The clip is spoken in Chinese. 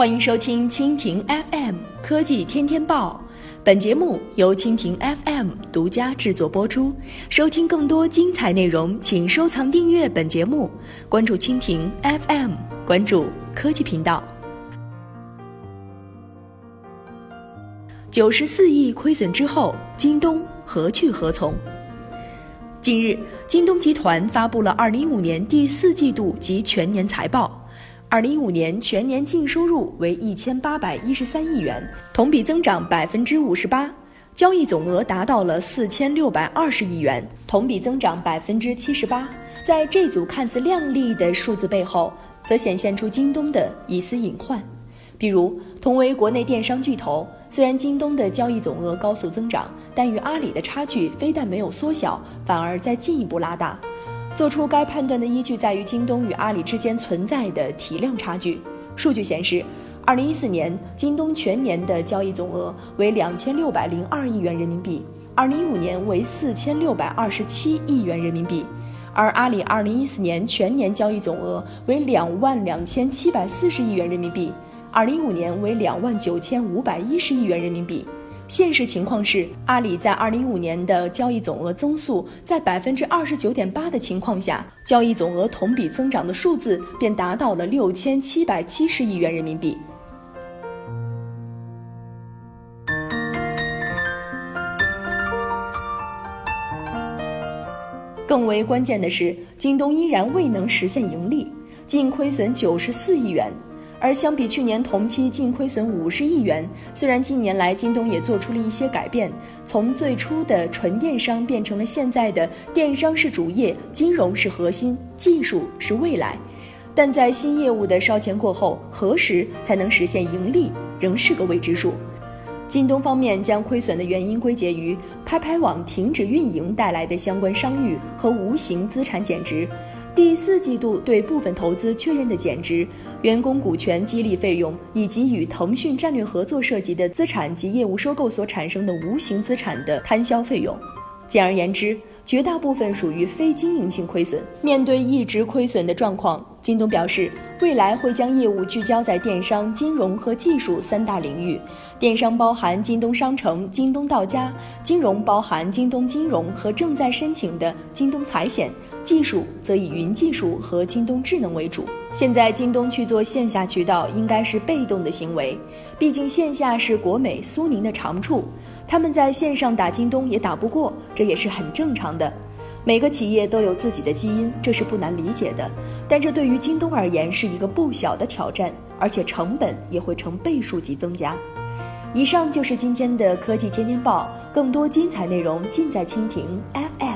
欢迎收听蜻蜓 FM 科技天天报，本节目由蜻蜓 FM 独家制作播出。收听更多精彩内容，请收藏订阅本节目，关注蜻蜓 FM，关注科技频道。九十四亿亏损之后，京东何去何从？近日，京东集团发布了二零一五年第四季度及全年财报。二零一五年全年净收入为一千八百一十三亿元，同比增长百分之五十八，交易总额达到了四千六百二十亿元，同比增长百分之七十八。在这组看似亮丽的数字背后，则显现出京东的一丝隐患。比如，同为国内电商巨头，虽然京东的交易总额高速增长，但与阿里的差距非但没有缩小，反而在进一步拉大。做出该判断的依据在于京东与阿里之间存在的体量差距。数据显示，二零一四年京东全年的交易总额为两千六百零二亿元人民币，二零一五年为四千六百二十七亿元人民币，而阿里二零一四年全年交易总额为两万两千七百四十亿元人民币，二零一五年为两万九千五百一十亿元人民币。现实情况是，阿里在二零一五年的交易总额增速在百分之二十九点八的情况下，交易总额同比增长的数字便达到了六千七百七十亿元人民币。更为关键的是，京东依然未能实现盈利，净亏损九十四亿元。而相比去年同期净亏损五十亿元，虽然近年来京东也做出了一些改变，从最初的纯电商变成了现在的电商是主业，金融是核心，技术是未来，但在新业务的烧钱过后，何时才能实现盈利，仍是个未知数。京东方面将亏损的原因归结于拍拍网停止运营带来的相关商誉和无形资产减值。第四季度对部分投资确认的减值、员工股权激励费用以及与腾讯战略合作涉及的资产及业务收购所产生的无形资产的摊销费用，简而言之，绝大部分属于非经营性亏损。面对一直亏损的状况，京东表示，未来会将业务聚焦在电商、金融和技术三大领域。电商包含京东商城、京东到家；金融包含京东金融和正在申请的京东财险。技术则以云技术和京东智能为主。现在京东去做线下渠道，应该是被动的行为，毕竟线下是国美、苏宁的长处，他们在线上打京东也打不过，这也是很正常的。每个企业都有自己的基因，这是不难理解的。但这对于京东而言是一个不小的挑战，而且成本也会成倍数级增加。以上就是今天的科技天天报，更多精彩内容尽在蜻蜓 FM。